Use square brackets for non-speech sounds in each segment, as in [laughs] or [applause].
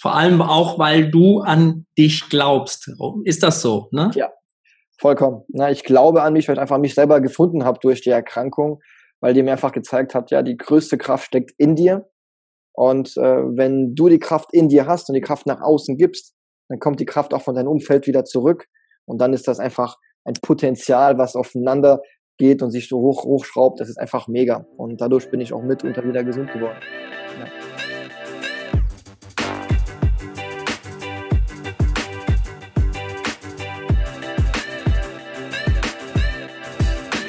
Vor allem auch, weil du an dich glaubst. Ist das so, ne? Ja, vollkommen. Na, ich glaube an mich, weil ich einfach mich selber gefunden habe durch die Erkrankung, weil die mir einfach gezeigt hat, ja, die größte Kraft steckt in dir. Und äh, wenn du die Kraft in dir hast und die Kraft nach außen gibst, dann kommt die Kraft auch von deinem Umfeld wieder zurück. Und dann ist das einfach ein Potenzial, was aufeinander geht und sich so hoch, hochschraubt. Das ist einfach mega. Und dadurch bin ich auch mitunter wieder gesund geworden.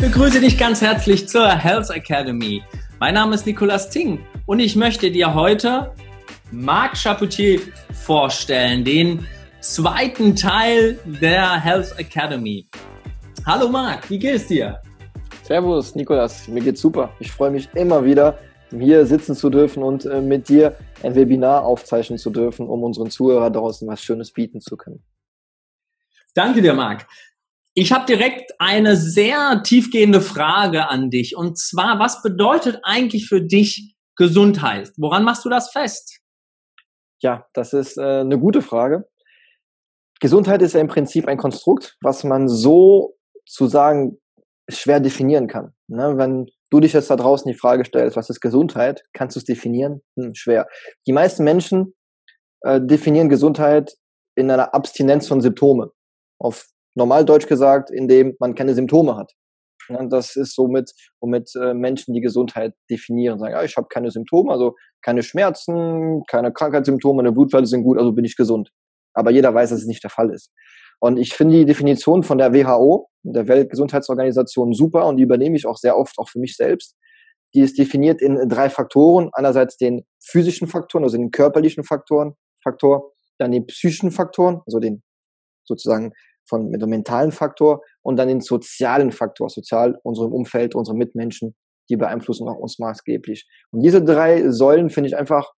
Begrüße dich ganz herzlich zur Health Academy. Mein Name ist Nicolas Ting und ich möchte dir heute Marc Chapoutier vorstellen, den zweiten Teil der Health Academy. Hallo Marc, wie geht's dir? Servus Nikolas, mir geht's super. Ich freue mich immer wieder, hier sitzen zu dürfen und äh, mit dir ein Webinar aufzeichnen zu dürfen, um unseren Zuhörern draußen was Schönes bieten zu können. Danke dir, Marc. Ich habe direkt eine sehr tiefgehende Frage an dich. Und zwar, was bedeutet eigentlich für dich Gesundheit? Woran machst du das fest? Ja, das ist äh, eine gute Frage. Gesundheit ist ja im Prinzip ein Konstrukt, was man so zu sagen schwer definieren kann. Ne? Wenn du dich jetzt da draußen die Frage stellst, was ist Gesundheit, kannst du es definieren? Hm, schwer. Die meisten Menschen äh, definieren Gesundheit in einer Abstinenz von Symptome. Auf Normaldeutsch gesagt, indem man keine Symptome hat. Ja, das ist somit, womit äh, Menschen die Gesundheit definieren. Sagen, ja, ich habe keine Symptome, also keine Schmerzen, keine Krankheitssymptome, meine Blutwerte sind gut, also bin ich gesund. Aber jeder weiß, dass es nicht der Fall ist. Und ich finde die Definition von der WHO, der Weltgesundheitsorganisation, super und die übernehme ich auch sehr oft, auch für mich selbst. Die ist definiert in drei Faktoren. Einerseits den physischen Faktoren, also den körperlichen Faktoren, Faktor, dann den psychischen Faktoren, also den sozusagen von mit dem mentalen Faktor und dann den sozialen Faktor, sozial unserem Umfeld, unsere Mitmenschen, die beeinflussen auch uns maßgeblich. Und diese drei Säulen finde ich einfach,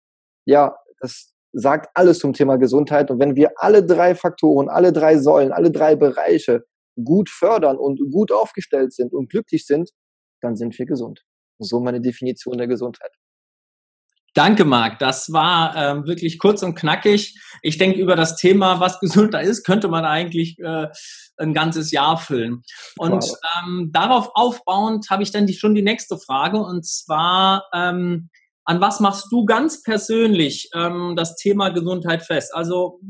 ja, das sagt alles zum Thema Gesundheit. Und wenn wir alle drei Faktoren, alle drei Säulen, alle drei Bereiche gut fördern und gut aufgestellt sind und glücklich sind, dann sind wir gesund. So meine Definition der Gesundheit. Danke, Marc. Das war ähm, wirklich kurz und knackig. Ich denke, über das Thema, was [laughs] gesünder ist, könnte man eigentlich äh, ein ganzes Jahr füllen. Und wow. ähm, darauf aufbauend habe ich dann die, schon die nächste Frage. Und zwar, ähm, an was machst du ganz persönlich ähm, das Thema Gesundheit fest? Also,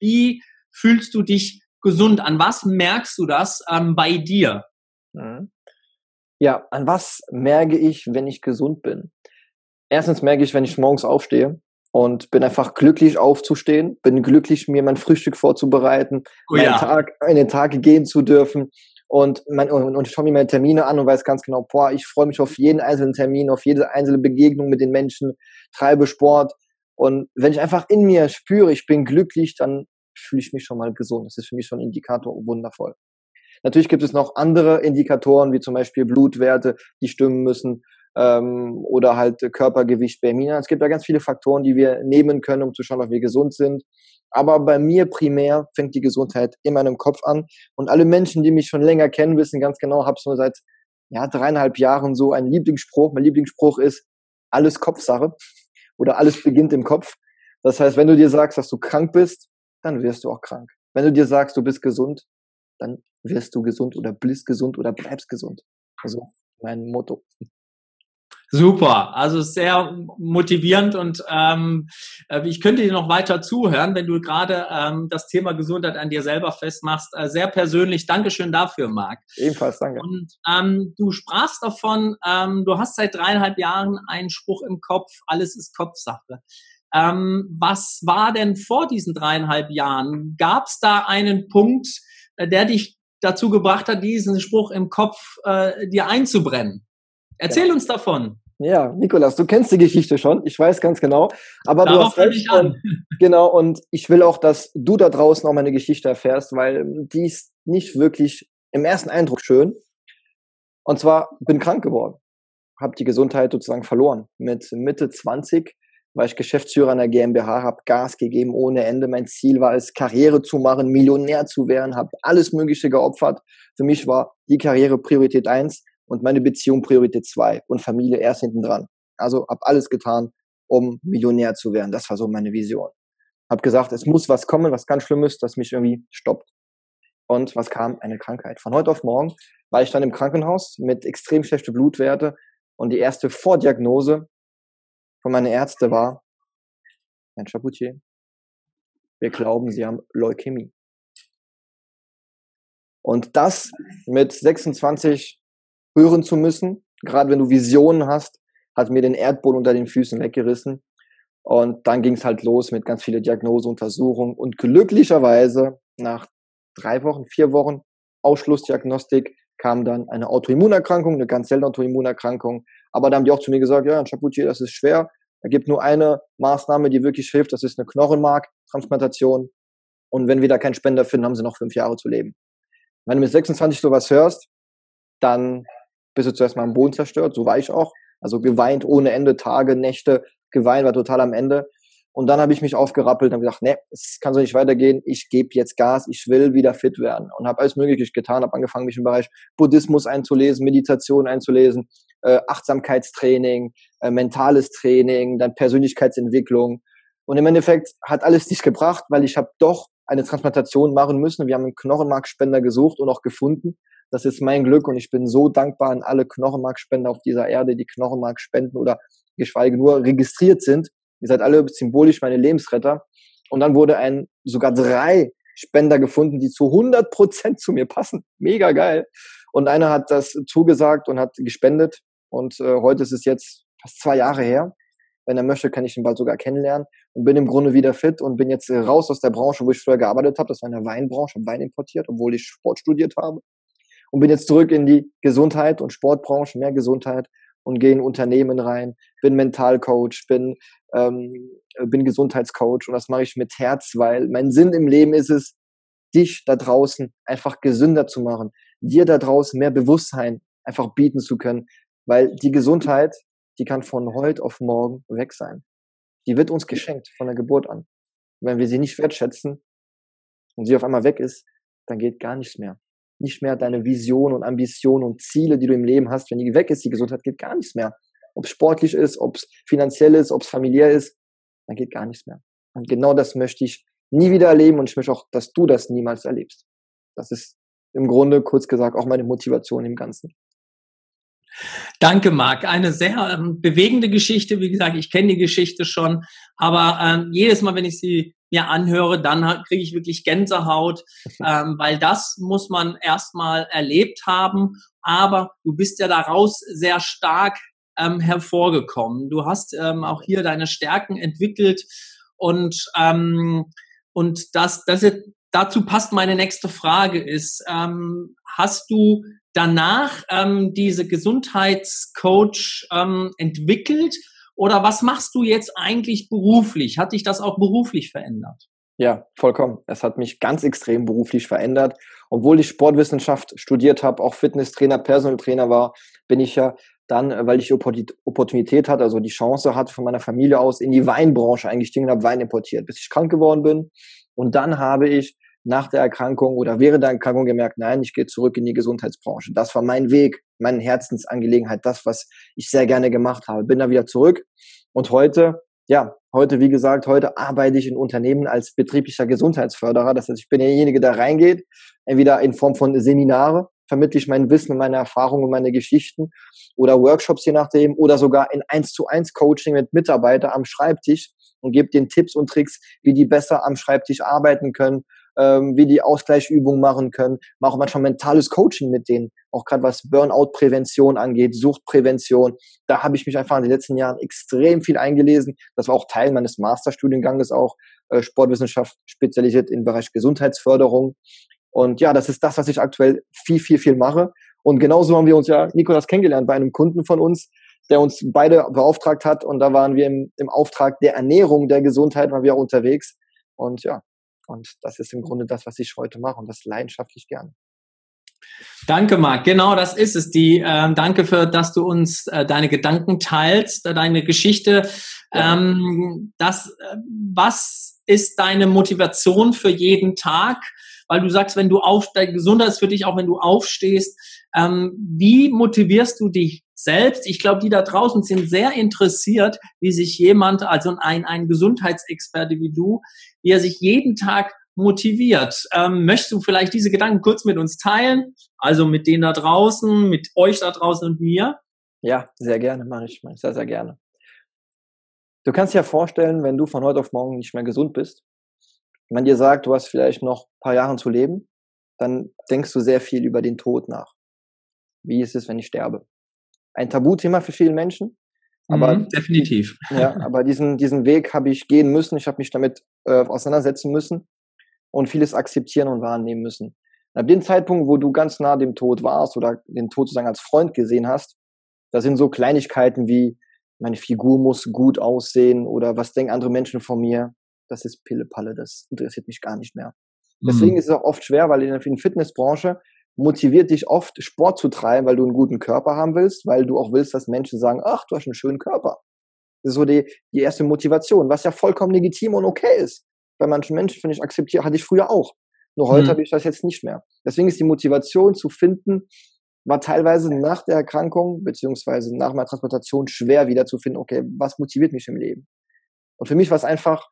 wie fühlst du dich gesund? An was merkst du das ähm, bei dir? Mhm. Ja, an was merke ich, wenn ich gesund bin? Erstens merke ich, wenn ich morgens aufstehe und bin einfach glücklich aufzustehen, bin glücklich, mir mein Frühstück vorzubereiten, oh, ja. Tag, einen Tag gehen zu dürfen und, mein, und, und ich schaue mir meine Termine an und weiß ganz genau, boah, ich freue mich auf jeden einzelnen Termin, auf jede einzelne Begegnung mit den Menschen, treibe Sport und wenn ich einfach in mir spüre, ich bin glücklich, dann fühle ich mich schon mal gesund. Das ist für mich schon ein Indikator wundervoll. Natürlich gibt es noch andere Indikatoren, wie zum Beispiel Blutwerte, die stimmen müssen ähm, oder halt Körpergewicht, BMI. Es gibt da ganz viele Faktoren, die wir nehmen können, um zu schauen, ob wir gesund sind. Aber bei mir primär fängt die Gesundheit in meinem Kopf an. Und alle Menschen, die mich schon länger kennen, wissen ganz genau, habe schon seit ja, dreieinhalb Jahren so einen Lieblingsspruch. Mein Lieblingsspruch ist, alles Kopfsache oder alles beginnt im Kopf. Das heißt, wenn du dir sagst, dass du krank bist, dann wirst du auch krank. Wenn du dir sagst, du bist gesund, dann wirst du gesund oder bist gesund oder bleibst gesund. Also mein Motto. Super, also sehr motivierend und ähm, äh, ich könnte dir noch weiter zuhören, wenn du gerade ähm, das Thema Gesundheit an dir selber festmachst. Äh, sehr persönlich, Dankeschön dafür, Marc. Ebenfalls, danke. Und ähm, du sprachst davon, ähm, du hast seit dreieinhalb Jahren einen Spruch im Kopf, alles ist Kopfsache. Ähm, was war denn vor diesen dreieinhalb Jahren? Gab es da einen Punkt, äh, der dich dazu gebracht hat, diesen Spruch im Kopf äh, dir einzubrennen? Erzähl ja. uns davon. Ja, Nikolas, du kennst die Geschichte schon, ich weiß ganz genau. Aber Darauf du hast recht. Und, [laughs] genau, und ich will auch, dass du da draußen auch meine Geschichte erfährst, weil die ist nicht wirklich im ersten Eindruck schön. Und zwar bin krank geworden, habe die Gesundheit sozusagen verloren. Mit Mitte 20 war ich Geschäftsführer einer GmbH, habe Gas gegeben ohne Ende. Mein Ziel war es, Karriere zu machen, Millionär zu werden, habe alles Mögliche geopfert. Für mich war die Karriere Priorität eins und meine Beziehung Priorität zwei und Familie erst hinten dran. Also habe alles getan, um Millionär zu werden. Das war so meine Vision. Habe gesagt, es muss was kommen, was ganz schlimm ist, das mich irgendwie stoppt. Und was kam? Eine Krankheit. Von heute auf morgen war ich dann im Krankenhaus mit extrem schlechten Blutwerte und die erste Vordiagnose von meinen Ärzten war, Herr Chapoutier, wir glauben, Sie haben Leukämie. Und das mit 26 hören zu müssen, gerade wenn du Visionen hast, hat mir den Erdboden unter den Füßen weggerissen. Und dann ging es halt los mit ganz vielen Diagnoseuntersuchungen. Und glücklicherweise nach drei Wochen, vier Wochen Ausschlussdiagnostik kam dann eine Autoimmunerkrankung, eine ganz seltene Autoimmunerkrankung. Aber da haben die auch zu mir gesagt, ja, Chapoutier, das ist schwer. Da gibt nur eine Maßnahme, die wirklich hilft. Das ist eine Knochenmarktransplantation. Und wenn wir da keinen Spender finden, haben sie noch fünf Jahre zu leben. Wenn du mit 26 sowas hörst, dann bist du zuerst mal am Boden zerstört. So war ich auch. Also geweint ohne Ende, Tage, Nächte, geweint, war total am Ende. Und dann habe ich mich aufgerappelt und gesagt, nee, es kann so nicht weitergehen. Ich gebe jetzt Gas, ich will wieder fit werden und habe alles Mögliche getan. Habe angefangen, mich im Bereich Buddhismus einzulesen, Meditation einzulesen, äh, Achtsamkeitstraining, äh, mentales Training, dann Persönlichkeitsentwicklung. Und im Endeffekt hat alles nichts gebracht, weil ich habe doch eine Transplantation machen müssen. Wir haben einen Knochenmarkspender gesucht und auch gefunden. Das ist mein Glück und ich bin so dankbar an alle Knochenmarkspender auf dieser Erde, die Knochenmark spenden oder geschweige nur registriert sind. Ihr seid alle symbolisch meine Lebensretter. Und dann wurde ein, sogar drei Spender gefunden, die zu 100 Prozent zu mir passen. Mega geil. Und einer hat das zugesagt und hat gespendet. Und äh, heute ist es jetzt fast zwei Jahre her. Wenn er möchte, kann ich ihn bald sogar kennenlernen und bin im Grunde wieder fit und bin jetzt raus aus der Branche, wo ich früher gearbeitet habe. Das war in der Weinbranche, habe Wein importiert, obwohl ich Sport studiert habe. Und bin jetzt zurück in die Gesundheit und Sportbranche, mehr Gesundheit und gehe in Unternehmen rein, bin Mentalcoach, bin, ähm, bin Gesundheitscoach und das mache ich mit Herz, weil mein Sinn im Leben ist es, dich da draußen einfach gesünder zu machen, dir da draußen mehr Bewusstsein einfach bieten zu können, weil die Gesundheit die kann von heute auf morgen weg sein. Die wird uns geschenkt von der Geburt an. Wenn wir sie nicht wertschätzen und sie auf einmal weg ist, dann geht gar nichts mehr. Nicht mehr deine Vision und Ambition und Ziele, die du im Leben hast. Wenn die weg ist, die Gesundheit geht gar nichts mehr. Ob es sportlich ist, ob es finanziell ist, ob es familiär ist, dann geht gar nichts mehr. Und genau das möchte ich nie wieder erleben und ich möchte auch, dass du das niemals erlebst. Das ist im Grunde, kurz gesagt, auch meine Motivation im Ganzen. Danke, Marc. Eine sehr ähm, bewegende Geschichte. Wie gesagt, ich kenne die Geschichte schon, aber ähm, jedes Mal, wenn ich sie mir anhöre, dann kriege ich wirklich Gänsehaut, [laughs] ähm, weil das muss man erstmal erlebt haben. Aber du bist ja daraus sehr stark ähm, hervorgekommen. Du hast ähm, auch hier deine Stärken entwickelt und ähm, und das, das ist, dazu passt meine nächste Frage ist, ähm, hast du danach ähm, diese Gesundheitscoach ähm, entwickelt? Oder was machst du jetzt eigentlich beruflich? Hat dich das auch beruflich verändert? Ja, vollkommen. Es hat mich ganz extrem beruflich verändert. Obwohl ich Sportwissenschaft studiert habe, auch Fitnesstrainer, Personal Trainer war, bin ich ja dann, äh, weil ich die Opportunität hatte, also die Chance hatte von meiner Familie aus, in die Weinbranche eingestiegen und habe Wein importiert, bis ich krank geworden bin. Und dann habe ich nach der Erkrankung oder während der Erkrankung gemerkt, nein, ich gehe zurück in die Gesundheitsbranche. Das war mein Weg, meine Herzensangelegenheit, das, was ich sehr gerne gemacht habe. Bin da wieder zurück und heute, ja, heute, wie gesagt, heute arbeite ich in Unternehmen als betrieblicher Gesundheitsförderer. Das heißt, ich bin derjenige, der reingeht, entweder in Form von Seminare, vermittle ich mein Wissen und meine Erfahrungen und meine Geschichten oder Workshops je nachdem oder sogar in eins zu eins Coaching mit Mitarbeitern am Schreibtisch und gebe den Tipps und Tricks, wie die besser am Schreibtisch arbeiten können, ähm, wie die Ausgleichsübungen machen können, mache auch manchmal mentales Coaching mit denen, auch gerade was Burnout-Prävention angeht, Suchtprävention. Da habe ich mich einfach in den letzten Jahren extrem viel eingelesen. Das war auch Teil meines Masterstudienganges auch, äh, Sportwissenschaft spezialisiert im Bereich Gesundheitsförderung. Und ja, das ist das, was ich aktuell viel, viel, viel mache. Und genauso haben wir uns ja, Nikolas, kennengelernt bei einem Kunden von uns, der uns beide beauftragt hat. Und da waren wir im, im Auftrag der Ernährung, der Gesundheit, waren wir auch unterwegs. Und ja, und das ist im Grunde das, was ich heute mache und das leidenschaftlich gerne. Danke, Marc. Genau, das ist es. Die, äh, danke für, dass du uns äh, deine Gedanken teilst, äh, deine Geschichte. Ja. Ähm, das, äh, was ist deine Motivation für jeden Tag? Weil du sagst, wenn du aufsteigst, Gesundheit ist für dich auch, wenn du aufstehst. Ähm, wie motivierst du dich selbst. Ich glaube, die da draußen sind sehr interessiert, wie sich jemand, also ein, ein Gesundheitsexperte wie du, wie er sich jeden Tag motiviert. Ähm, möchtest du vielleicht diese Gedanken kurz mit uns teilen? Also mit denen da draußen, mit euch da draußen und mir? Ja, sehr gerne, mache ich, mache ich sehr, sehr gerne. Du kannst dir ja vorstellen, wenn du von heute auf morgen nicht mehr gesund bist, man dir sagt, du hast vielleicht noch ein paar Jahre zu leben, dann denkst du sehr viel über den Tod nach. Wie ist es, wenn ich sterbe? Ein Tabuthema für viele Menschen. Aber mhm, definitiv. Ja, aber diesen, diesen Weg habe ich gehen müssen. Ich habe mich damit äh, auseinandersetzen müssen und vieles akzeptieren und wahrnehmen müssen. ab dem Zeitpunkt, wo du ganz nah dem Tod warst oder den Tod sozusagen als Freund gesehen hast, da sind so Kleinigkeiten wie, meine Figur muss gut aussehen oder was denken andere Menschen von mir. Das ist Pille-Palle, das interessiert mich gar nicht mehr. Deswegen mhm. ist es auch oft schwer, weil in der Fitnessbranche motiviert dich oft, Sport zu treiben, weil du einen guten Körper haben willst, weil du auch willst, dass Menschen sagen, ach, du hast einen schönen Körper. Das ist so die, die erste Motivation, was ja vollkommen legitim und okay ist bei manchen Menschen, finde ich, akzeptiere, hatte ich früher auch. Nur heute mhm. habe ich das jetzt nicht mehr. Deswegen ist die Motivation zu finden, war teilweise nach der Erkrankung beziehungsweise nach meiner Transplantation schwer wieder zu finden, okay, was motiviert mich im Leben? Und für mich war es einfach,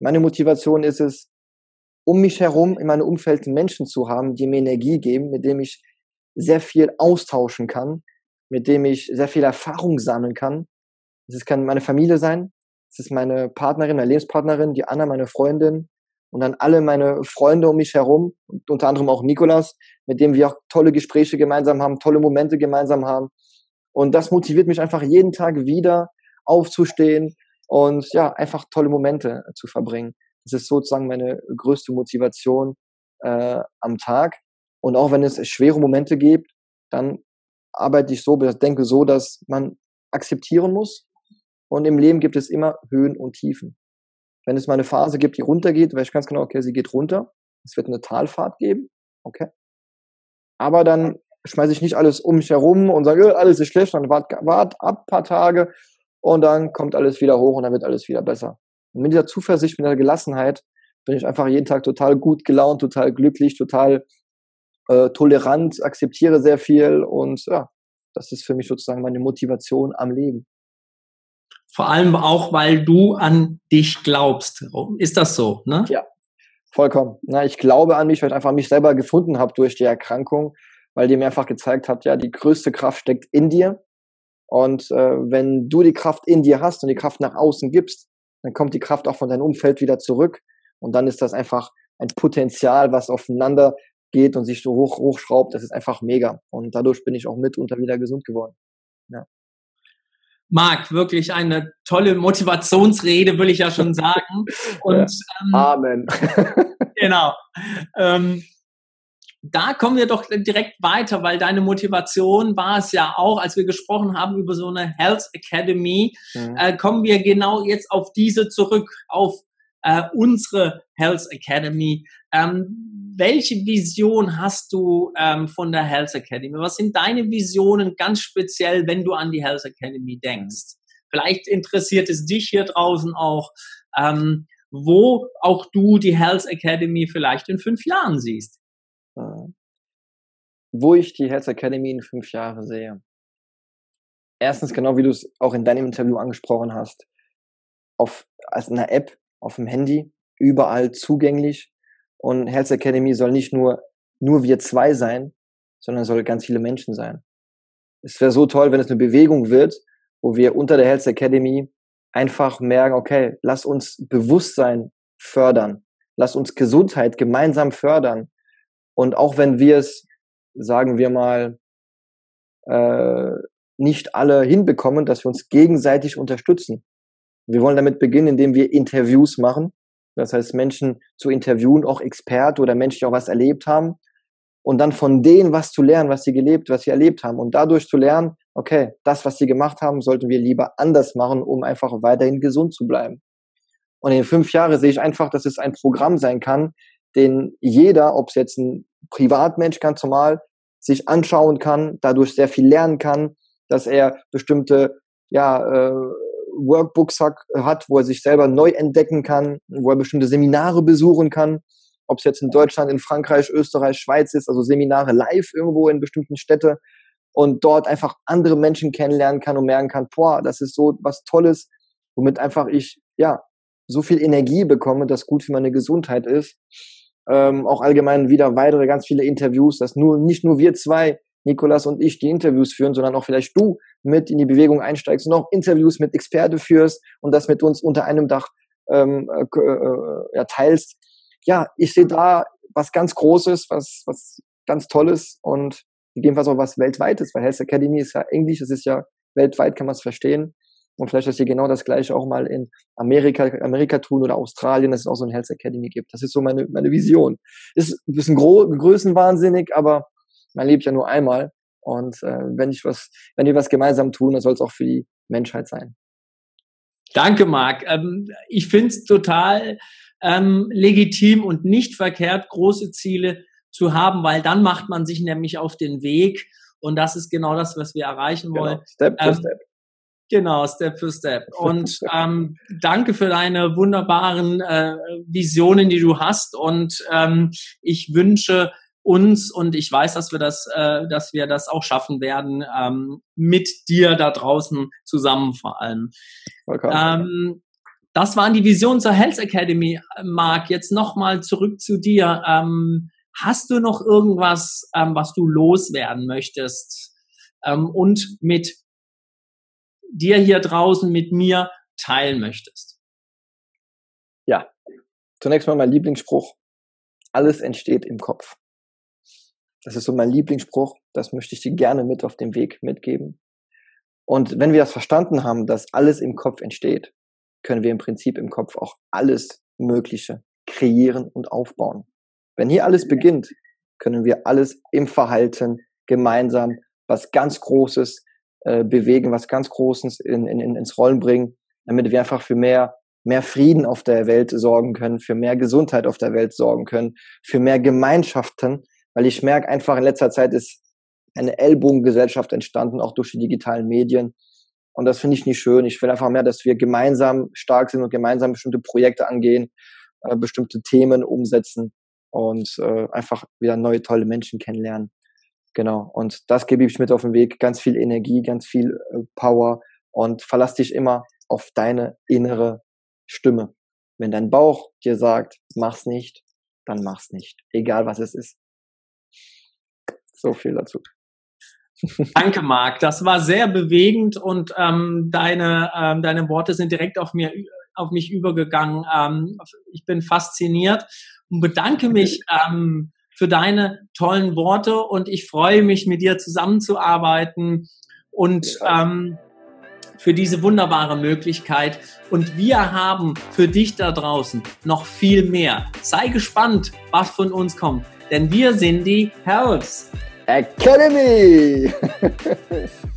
meine Motivation ist es, um mich herum in meinem Umfeld Menschen zu haben, die mir Energie geben, mit dem ich sehr viel austauschen kann, mit dem ich sehr viel Erfahrung sammeln kann. Das kann meine Familie sein, es ist meine Partnerin, meine Lebenspartnerin, die Anna, meine Freundin und dann alle meine Freunde um mich herum unter anderem auch Nikolas, mit dem wir auch tolle Gespräche gemeinsam haben, tolle Momente gemeinsam haben. Und das motiviert mich einfach jeden Tag wieder aufzustehen und ja, einfach tolle Momente zu verbringen. Das ist sozusagen meine größte Motivation äh, am Tag. Und auch wenn es schwere Momente gibt, dann arbeite ich so, denke so, dass man akzeptieren muss, und im Leben gibt es immer Höhen und Tiefen. Wenn es mal eine Phase gibt, die runtergeht, weiß ich ganz genau, okay, sie geht runter. Es wird eine Talfahrt geben. Okay. Aber dann schmeiße ich nicht alles um mich herum und sage, alles ist schlecht, dann wart, wart ab paar Tage und dann kommt alles wieder hoch und dann wird alles wieder besser. Und mit dieser Zuversicht, mit der Gelassenheit bin ich einfach jeden Tag total gut gelaunt, total glücklich, total äh, tolerant, akzeptiere sehr viel und ja, das ist für mich sozusagen meine Motivation am Leben. Vor allem auch, weil du an dich glaubst. Ist das so? Ne? Ja, vollkommen. Na, ich glaube an mich, weil ich einfach mich selber gefunden habe durch die Erkrankung, weil die mir einfach gezeigt hat, ja, die größte Kraft steckt in dir. Und äh, wenn du die Kraft in dir hast und die Kraft nach außen gibst, dann kommt die Kraft auch von deinem Umfeld wieder zurück. Und dann ist das einfach ein Potenzial, was aufeinander geht und sich so hoch, hochschraubt. Das ist einfach mega. Und dadurch bin ich auch mitunter wieder gesund geworden. Ja. Marc, wirklich eine tolle Motivationsrede, will ich ja schon sagen. [laughs] Und, ja. ähm, Amen. [laughs] genau. Ähm, da kommen wir doch direkt weiter, weil deine Motivation war es ja auch, als wir gesprochen haben über so eine Health Academy, mhm. äh, kommen wir genau jetzt auf diese zurück, auf äh, unsere Health Academy. Ähm, welche Vision hast du ähm, von der Health Academy? Was sind deine Visionen ganz speziell, wenn du an die Health Academy denkst? Vielleicht interessiert es dich hier draußen auch, ähm, wo auch du die Health Academy vielleicht in fünf Jahren siehst. Wo ich die Health Academy in fünf Jahren sehe. Erstens, genau wie du es auch in deinem Interview angesprochen hast, auf als eine App auf dem Handy, überall zugänglich. Und Health Academy soll nicht nur, nur wir zwei sein, sondern soll ganz viele Menschen sein. Es wäre so toll, wenn es eine Bewegung wird, wo wir unter der Health Academy einfach merken, okay, lass uns Bewusstsein fördern, lass uns Gesundheit gemeinsam fördern. Und auch wenn wir es, sagen wir mal, äh, nicht alle hinbekommen, dass wir uns gegenseitig unterstützen. Wir wollen damit beginnen, indem wir Interviews machen. Das heißt, Menschen zu interviewen, auch Experten oder Menschen, die auch was erlebt haben. Und dann von denen was zu lernen, was sie gelebt, was sie erlebt haben. Und dadurch zu lernen, okay, das, was sie gemacht haben, sollten wir lieber anders machen, um einfach weiterhin gesund zu bleiben. Und in fünf Jahren sehe ich einfach, dass es ein Programm sein kann, den jeder, ob es jetzt ein Privatmensch ganz normal, sich anschauen kann, dadurch sehr viel lernen kann, dass er bestimmte ja, äh, Workbooks hat, wo er sich selber neu entdecken kann, wo er bestimmte Seminare besuchen kann, ob es jetzt in Deutschland, in Frankreich, Österreich, Schweiz ist, also Seminare live irgendwo in bestimmten Städten, und dort einfach andere Menschen kennenlernen kann und merken kann, boah, das ist so was Tolles, womit einfach ich, ja, so viel Energie bekomme, das gut für meine Gesundheit ist. Ähm, auch allgemein wieder weitere ganz viele Interviews, dass nur, nicht nur wir zwei, Nikolas und ich, die Interviews führen, sondern auch vielleicht du mit in die Bewegung einsteigst und auch Interviews mit Experte führst und das mit uns unter einem Dach ähm, äh, äh, ja, teilst. Ja, ich sehe da was ganz Großes, was, was ganz Tolles und gegebenenfalls auch was Weltweites, weil Health Academy ist ja Englisch, das ist ja weltweit, kann man es verstehen. Und vielleicht, dass ihr genau das gleiche auch mal in Amerika, Amerika tun oder Australien, dass es auch so ein Health Academy gibt. Das ist so meine, meine Vision. Ist ein bisschen gro größenwahnsinnig, aber man lebt ja nur einmal. Und äh, wenn ich was, wenn wir was gemeinsam tun, dann soll es auch für die Menschheit sein. Danke, Marc. Ähm, ich finde es total ähm, legitim und nicht verkehrt, große Ziele zu haben, weil dann macht man sich nämlich auf den Weg und das ist genau das, was wir erreichen genau. wollen. Genau. Step ähm, Step. Genau, Step für Step. Und [laughs] ähm, danke für deine wunderbaren äh, Visionen, die du hast. Und ähm, ich wünsche uns und ich weiß, dass wir das, äh, dass wir das auch schaffen werden ähm, mit dir da draußen zusammen vor allem. Ähm, das waren die Visionen zur Health Academy, Marc. Jetzt nochmal zurück zu dir. Ähm, Hast du noch irgendwas, ähm, was du loswerden möchtest ähm, und mit dir hier draußen, mit mir teilen möchtest? Ja, zunächst mal mein Lieblingsspruch. Alles entsteht im Kopf. Das ist so mein Lieblingsspruch. Das möchte ich dir gerne mit auf dem Weg mitgeben. Und wenn wir das verstanden haben, dass alles im Kopf entsteht, können wir im Prinzip im Kopf auch alles Mögliche kreieren und aufbauen. Wenn hier alles beginnt, können wir alles im Verhalten gemeinsam was ganz Großes äh, bewegen, was ganz Großes in, in, ins Rollen bringen, damit wir einfach für mehr, mehr Frieden auf der Welt sorgen können, für mehr Gesundheit auf der Welt sorgen können, für mehr Gemeinschaften, weil ich merke einfach in letzter Zeit ist eine Ellbogengesellschaft entstanden, auch durch die digitalen Medien. Und das finde ich nicht schön. Ich will einfach mehr, dass wir gemeinsam stark sind und gemeinsam bestimmte Projekte angehen, äh, bestimmte Themen umsetzen und äh, einfach wieder neue tolle Menschen kennenlernen. Genau. Und das gebe ich mit auf den Weg. Ganz viel Energie, ganz viel äh, Power und verlass dich immer auf deine innere Stimme. Wenn dein Bauch dir sagt, mach's nicht, dann mach's nicht. Egal was es ist. So viel dazu. [laughs] Danke, Marc. Das war sehr bewegend und ähm, deine, ähm, deine Worte sind direkt auf mir auf mich übergegangen. Ähm, ich bin fasziniert und bedanke [laughs] mich ähm, für deine tollen Worte und ich freue mich, mit dir zusammenzuarbeiten und ähm, für diese wunderbare Möglichkeit. Und wir haben für dich da draußen noch viel mehr. Sei gespannt, was von uns kommt, denn wir sind die Hells Academy. [laughs]